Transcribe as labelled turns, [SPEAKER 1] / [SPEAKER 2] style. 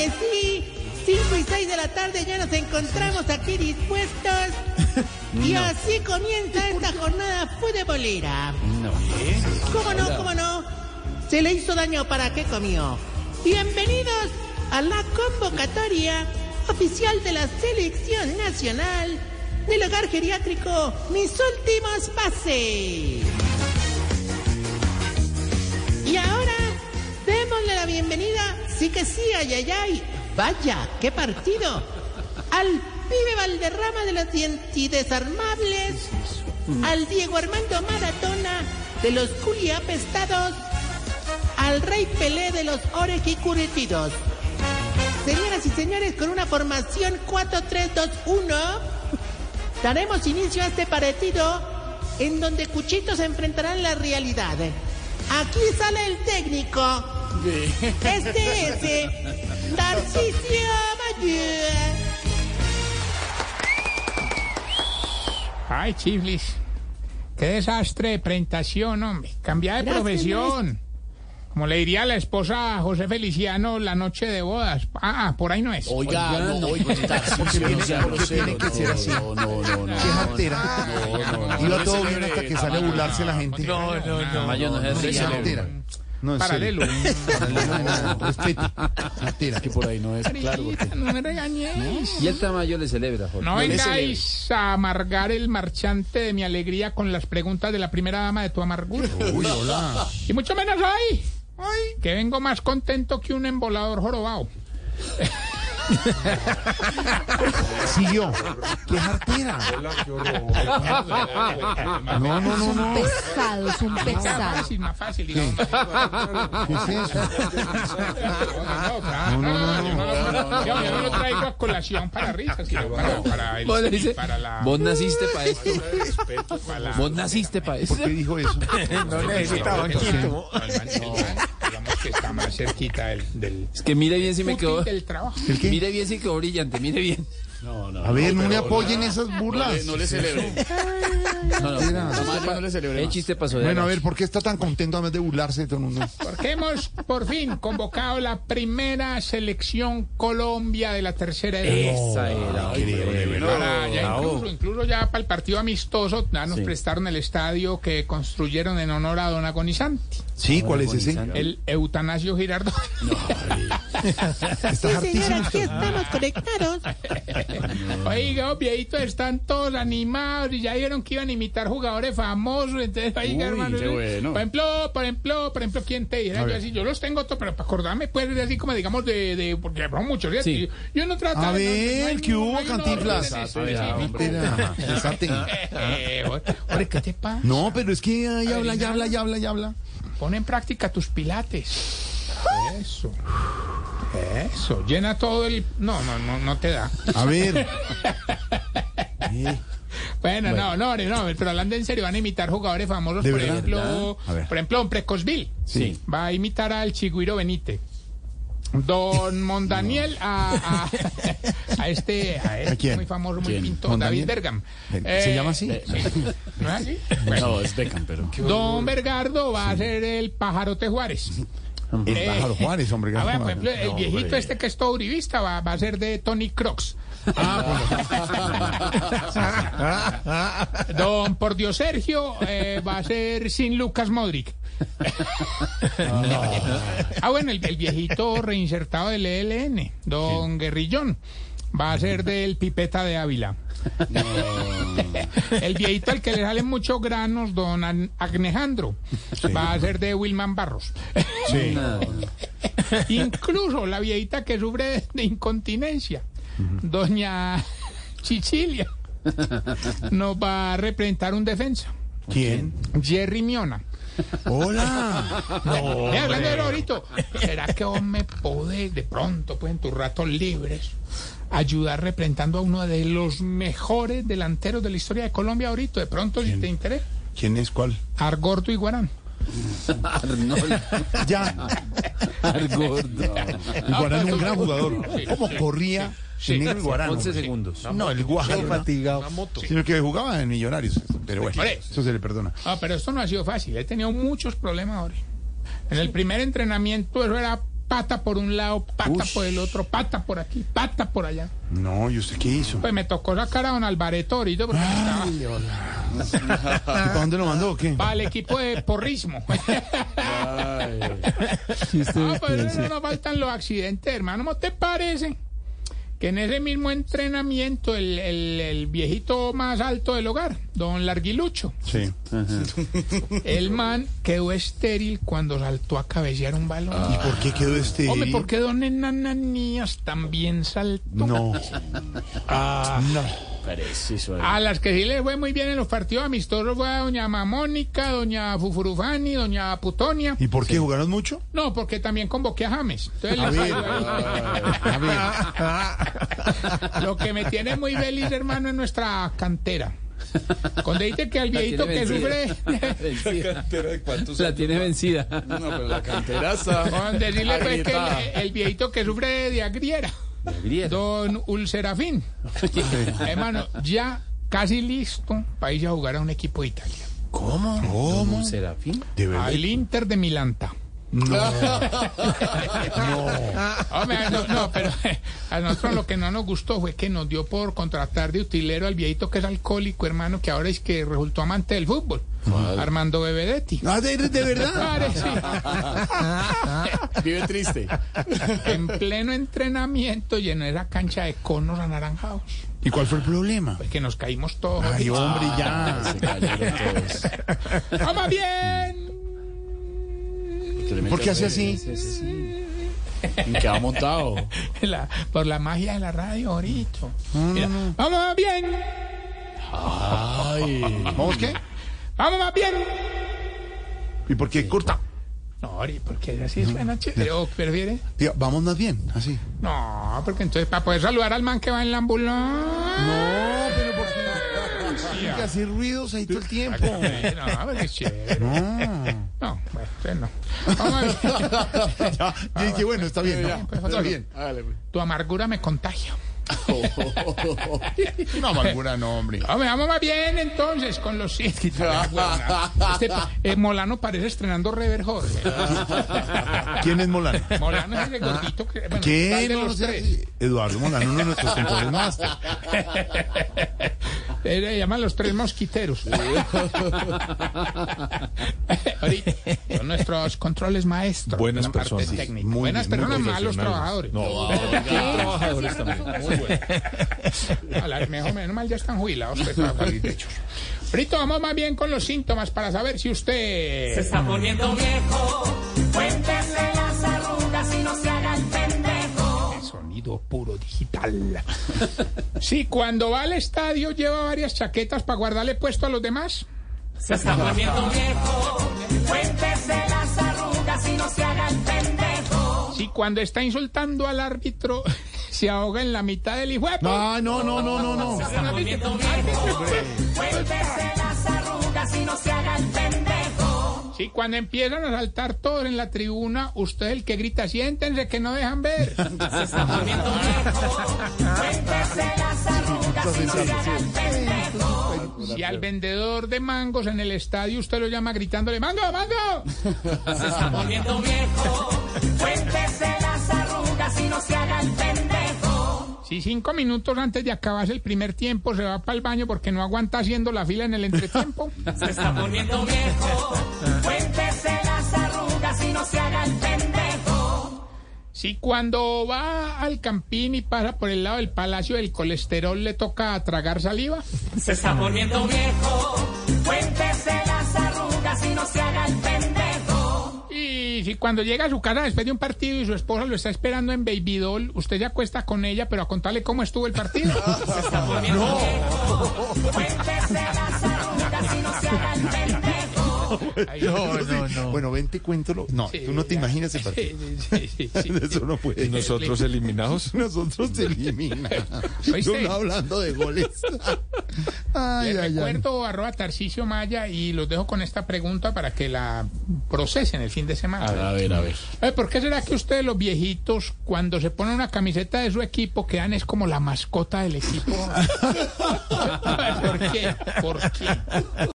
[SPEAKER 1] que sí. 5 y 6 de la tarde ya nos encontramos aquí dispuestos. Y así comienza esta jornada futbolera.
[SPEAKER 2] No.
[SPEAKER 1] ¿Cómo no? ¿Cómo no? Se le hizo daño para qué comió. Bienvenidos a la convocatoria oficial de la selección nacional del hogar geriátrico Mis últimos pases. Y ahora démosle la bienvenida, sí que sí, ay, ay, ay. Vaya, qué partido. Al pibe Valderrama de los Desarmables, al Diego Armando Maratona de los culiapestados, al Rey Pelé de los Orejicuretidos. Señoras y señores, con una formación 4-3-2-1, daremos inicio a este partido en donde Cuchitos se enfrentarán la realidad. Aquí sale el técnico. Este es eh, Tarcisio Mayor.
[SPEAKER 3] Ay, chiflis. Qué desastre de presentación, hombre. Cambia de profesión. Como le diría la esposa a José Feliciano la noche de bodas. Ah, ah, por ahí no es.
[SPEAKER 2] Oiga, no, oiga, Tarcisio, no sea
[SPEAKER 4] ¿Por qué tiene que ser
[SPEAKER 2] no,
[SPEAKER 4] así?
[SPEAKER 2] No, no, no, no.
[SPEAKER 4] Qué jartera. Iba todo bien hasta que sale a burlarse la gente.
[SPEAKER 3] No, no, no.
[SPEAKER 2] No risa,
[SPEAKER 4] jartera. No,
[SPEAKER 3] Paralelo.
[SPEAKER 4] serio. No, no, respete. Jartera.
[SPEAKER 2] que por ahí no es, claro. porque-
[SPEAKER 3] no me regañéis.
[SPEAKER 5] Y el Tamayo le celebra, Jorge.
[SPEAKER 3] No vengáis a amargar el marchante de mi alegría con las preguntas de la primera dama de tu amargura.
[SPEAKER 4] Uy, hola.
[SPEAKER 3] Y mucho menos hoy. Hoy que vengo más contento que un embolador jorobado.
[SPEAKER 4] Siguió. Qué jartera. No, no, no, no.
[SPEAKER 6] pesado, es un
[SPEAKER 3] Más
[SPEAKER 6] pesado.
[SPEAKER 3] fácil, más fácil.
[SPEAKER 4] ¿Qué es eso?
[SPEAKER 3] No,
[SPEAKER 4] No, no,
[SPEAKER 3] yo no, lo traigo a colación para risas, sino para, para, el-
[SPEAKER 5] Vos le dice,
[SPEAKER 3] para la...
[SPEAKER 5] vos naciste para esto.
[SPEAKER 3] para la-
[SPEAKER 5] Vos naciste para esto.
[SPEAKER 4] ¿Por qué dijo eso?
[SPEAKER 3] no necesita banquito. Digamos que está más cerquita del, del,
[SPEAKER 5] Es que mire bien si me quedó.
[SPEAKER 3] del trabajo.
[SPEAKER 4] ¿El qué?
[SPEAKER 5] Mire bien si quedó brillante, mire bien.
[SPEAKER 4] A ver, no me apoyen esas burlas.
[SPEAKER 2] No le.
[SPEAKER 5] No, no.
[SPEAKER 4] Jartera.
[SPEAKER 2] Tamayo no le celebre.
[SPEAKER 5] El chiste pasó de
[SPEAKER 4] Bueno, a ver, ¿por qué está tan contento además de burlarse de todo el mundo?
[SPEAKER 3] Porque hemos por fin convocado la primera selección Colombia de la tercera edad.
[SPEAKER 5] Esa era. Hombre.
[SPEAKER 3] Para ya incluso, incluso ya para el partido amistoso ya nos
[SPEAKER 5] Sí.
[SPEAKER 3] prestaron el estadio que construyeron en honor a Don Agonizanti,
[SPEAKER 4] Sí, ¿cuál es ese?
[SPEAKER 3] el Eutanasio Girardot.
[SPEAKER 4] Está
[SPEAKER 1] Sí,
[SPEAKER 4] hartísimo
[SPEAKER 1] señor, aquí estamos conectados.
[SPEAKER 3] Oiga, los viejitos están todos animados y ya dijeron que iban a imitar jugadores famosos. Entonces, oiga, hermano.
[SPEAKER 2] qué bueno.
[SPEAKER 3] Por ejemplo, por ejemplo, por ejemplo, ¿quién te dirá? Yo, así, yo los tengo todos, pero para acordarme, pues, así como digamos de, de porque son muchos. Yo, yo no trato
[SPEAKER 4] A
[SPEAKER 3] de- no-
[SPEAKER 4] ver,
[SPEAKER 3] no
[SPEAKER 4] ¿qué hubo,
[SPEAKER 3] no
[SPEAKER 4] Cantinflas? Ya. Desate.
[SPEAKER 3] Eh, ¿qué te pasa?
[SPEAKER 4] No, pero es que ahí habla, ya habla, ya habla, ya habla.
[SPEAKER 3] Pon en práctica tus pilates. Eso. Eso. Llena todo el. No, no, no, no te da.
[SPEAKER 4] A ver.
[SPEAKER 3] Bueno, no, no, no, pero hablando en serio, van a imitar jugadores famosos,
[SPEAKER 4] ¿De
[SPEAKER 3] por
[SPEAKER 4] verdad?
[SPEAKER 3] ejemplo, por ejemplo, Precosville.
[SPEAKER 4] Sí.
[SPEAKER 3] Va a imitar al Chigüiro Benítez. Don Mondaniel a, a, a este, a este
[SPEAKER 4] ¿A quién?
[SPEAKER 3] muy famoso, muy pintor. David Bergam.
[SPEAKER 4] ¿Se
[SPEAKER 3] Eh,
[SPEAKER 4] llama así?
[SPEAKER 3] ¿No es así? Bueno,
[SPEAKER 2] No, es Beckham, pero.
[SPEAKER 3] Don Bergardo va a ser el Pajarote Juárez.
[SPEAKER 4] El
[SPEAKER 3] Eh,
[SPEAKER 4] pájaro Juárez, hombre.
[SPEAKER 3] Ah, bueno, por
[SPEAKER 4] Gaspar.
[SPEAKER 3] ejemplo, el viejito este que es todo uribista va, va a ser de Tony Crocs. Don Por Dios Sergio eh, va a ser sin Lucas Modric. ah, bueno, el, el viejito reinsertado del ELN, Don Guerrillón, va a ser del Pipeta de Ávila. el viejito al que le salen muchos granos, Don An- Agnejandro, va a ser de Wilman Barros.
[SPEAKER 4] Sí.
[SPEAKER 3] Incluso la viejita que sufre de incontinencia, doña Chichilia, nos va a representar un defensa,
[SPEAKER 4] ¿Quién?
[SPEAKER 3] Jerry Miona.
[SPEAKER 4] Hola.
[SPEAKER 3] Eh, hablando de Lorito, ¿será que vos me podés de pronto, pues en tus ratos libres, ayudar representando a uno de los mejores delanteros de la historia de Colombia ahorita? De pronto, si te interesa.
[SPEAKER 4] ¿Quién es cuál?
[SPEAKER 3] Argordo Iguarán.
[SPEAKER 5] Arnold
[SPEAKER 4] Ya.
[SPEAKER 5] Argordo.
[SPEAKER 4] Iguarán es un gran jugador. ¿Cómo corría
[SPEAKER 3] Sí.
[SPEAKER 4] el Iguarán?
[SPEAKER 5] 11
[SPEAKER 4] hombre?
[SPEAKER 5] segundos.
[SPEAKER 4] No, el guajo fatigado. Sino que jugaba en Millonarios. Pero bueno, eso se le perdona.
[SPEAKER 3] Ah, pero esto no ha sido fácil. He tenido muchos problemas ahora. En el primer entrenamiento eso era pata por un lado, pata por el otro, pata por aquí, pata por allá.
[SPEAKER 4] No, ¿y usted qué hizo?
[SPEAKER 3] Pues me tocó sacar a don Alvareto ahorita porque estaba
[SPEAKER 4] ¿Y para dónde lo mandó o qué?
[SPEAKER 3] para el equipo de porrismo. No, pues no nos faltan los accidentes, hermano. ¿No te parece que en ese mismo entrenamiento el, el- el viejito más alto del hogar, don Larguilucho,
[SPEAKER 4] Sí.
[SPEAKER 3] el man quedó estéril cuando saltó a cabecear un balón?
[SPEAKER 4] ¿Y por qué quedó este?
[SPEAKER 3] Hombre, ¿por qué don Enananías también saltó?
[SPEAKER 4] No.
[SPEAKER 3] A las que sí le fue muy bien en los partidos amistosos fue a doña Mamónica, doña Fufurufani, doña Putonia.
[SPEAKER 4] ¿Y por qué jugaron mucho?
[SPEAKER 3] No, porque también convoqué a James. Entonces,
[SPEAKER 4] A ver, a ver.
[SPEAKER 3] lo que me tiene muy feliz, hermano, es nuestra cantera. Cuando dice que al viejito que sufre.
[SPEAKER 5] La tiene vencida.
[SPEAKER 2] No, pero la canteraza.
[SPEAKER 3] con decirle pues, que el, el viejito que sufre de agriera. Don Ulcerafín, hermano, ya casi listo para ir a jugar a un equipo de Italia.
[SPEAKER 5] ¿Cómo? ¿Serafín?
[SPEAKER 4] ¿De verdad?
[SPEAKER 3] Al Inter de Milanta. Hombre, no, no, pero a nosotros lo que no nos gustó fue que nos dio por contratar de utilero al viejito que es alcohólico, hermano, que ahora es que resultó amante del fútbol. Armando Bebedetti.
[SPEAKER 4] Ah, ¿de, de verdad?
[SPEAKER 2] Vive triste.
[SPEAKER 3] en pleno entrenamiento llenó esa cancha de conos anaranjados.
[SPEAKER 4] ¿Y cuál fue el problema?
[SPEAKER 3] Pues que nos caímos todos.
[SPEAKER 4] Ay, hombre, ya.
[SPEAKER 2] Se cayeron todos.
[SPEAKER 3] ¡Vamos bien!
[SPEAKER 4] ¿Por qué hace así?
[SPEAKER 2] ¿Y qué ha montado?
[SPEAKER 3] La- por la magia de la radio, ahorita. Mira, ¡Vamos bien!
[SPEAKER 2] Ay.
[SPEAKER 4] ¿Vamos qué?
[SPEAKER 3] ¡Vamos más bien!
[SPEAKER 4] ¿Y por qué corta?
[SPEAKER 3] No, Ori, porque así suena chévere. ¿O prefiere?
[SPEAKER 4] Vamos más bien, así.
[SPEAKER 3] No, porque entonces para poder saludar al man que va en la ambulancia.
[SPEAKER 4] No, pero ¿por qué? Tiene que hacer ruidos ahí todo el tiempo.
[SPEAKER 3] No, porque es chévere.
[SPEAKER 4] No.
[SPEAKER 3] Entonces no. Vamos a ver.
[SPEAKER 4] Ya, yo dije, bueno, está bien. ¿no?
[SPEAKER 3] pues,
[SPEAKER 4] Está bien.
[SPEAKER 2] Hágale, pues.
[SPEAKER 3] Tu amargura me contagia.
[SPEAKER 4] Una amargura, no, hombre.
[SPEAKER 3] Hombre, vamos más bien entonces con los Este eh, Molano parece estrenando Rever Jorge.
[SPEAKER 4] ¿Quién es Molano?
[SPEAKER 3] Molano es ese gordito que. Bueno, ¿cuál
[SPEAKER 4] ¿Qué? No, no
[SPEAKER 3] los
[SPEAKER 4] sé.
[SPEAKER 3] tres?
[SPEAKER 4] Eduardo Molano, uno de nuestros compositores máster.
[SPEAKER 3] Eh, Le llaman los tres mosquiteros. Son nuestros controles maestros.
[SPEAKER 2] Buenas personas.
[SPEAKER 3] técnica.
[SPEAKER 4] Muy
[SPEAKER 3] Buenas
[SPEAKER 4] bien,
[SPEAKER 3] personas, malos trabajadores.
[SPEAKER 2] No, trabajadores también. Muy bueno.
[SPEAKER 3] Mejor, menos mal ya están jubilados. Pues. Ahorita vamos más bien con los síntomas para saber si usted.
[SPEAKER 6] Se está poniendo viejo, cuéntese las arrugas y no se.
[SPEAKER 3] Sonido puro digital. Si cuando va al estadio lleva varias chaquetas para guardarle puesto a los demás.
[SPEAKER 6] Se está poniendo viejo, cuéntese las arrugas y no se haga el pendejo.
[SPEAKER 3] Si cuando está insultando al árbitro se ahoga en la mitad del hijo.
[SPEAKER 4] No, no, no, no, no, no.
[SPEAKER 6] Se está poniendo viejo, cuéntese las arrugas y no se haga el pendejo.
[SPEAKER 3] Si cuando empiezan a saltar todos en la tribuna, usted es el que grita, siéntense que no dejan ver.
[SPEAKER 6] Se está poniendo viejo, cuéntese las arrugas y no se haga el pendejo.
[SPEAKER 3] Si al vendedor de mangos en el estadio usted lo llama gritándole, ¡mango, mango!
[SPEAKER 6] Se está poniendo viejo, cuéntese las arrugas y no se haga el pendejo.
[SPEAKER 3] Si cinco minutos antes de acabarse el primer tiempo se va para el baño porque no aguanta haciendo la fila en el entretiempo.
[SPEAKER 6] Se está poniendo viejo, cuéntese las arrugas y no se haga el pendejo.
[SPEAKER 3] Si cuando va al campín y pasa por el lado del palacio del colesterol le toca tragar saliva.
[SPEAKER 6] Se está poniendo viejo, cuéntese las arrugas y no se haga el pendejo.
[SPEAKER 3] Y si cuando llega a su casa después de un partido y su esposa lo está esperando en Baby Doll, usted se acuesta con ella, pero a contarle cómo estuvo el partido.
[SPEAKER 6] Se está poniendo no
[SPEAKER 4] No, no, no. Bueno, vente, cuéntalo. No,
[SPEAKER 3] sí,
[SPEAKER 4] tú no te imaginas ese partido.
[SPEAKER 3] Sí, sí.
[SPEAKER 4] Eso no puede.
[SPEAKER 2] Nosotros eliminados.
[SPEAKER 4] Nosotros se elimina.
[SPEAKER 3] ¿Oíste?
[SPEAKER 4] Yo no hablando de goles. Ay,
[SPEAKER 3] Les
[SPEAKER 4] ay, ay.
[SPEAKER 3] recuerdo arroba Tarcicio Maya y los dejo con esta pregunta para que la procesen el fin de semana.
[SPEAKER 2] A ver, a ver.
[SPEAKER 3] Eh, ¿Por qué será que ustedes los viejitos cuando se ponen una camiseta de su equipo quedan es como la mascota del equipo? ¿Por qué? ¿Por qué?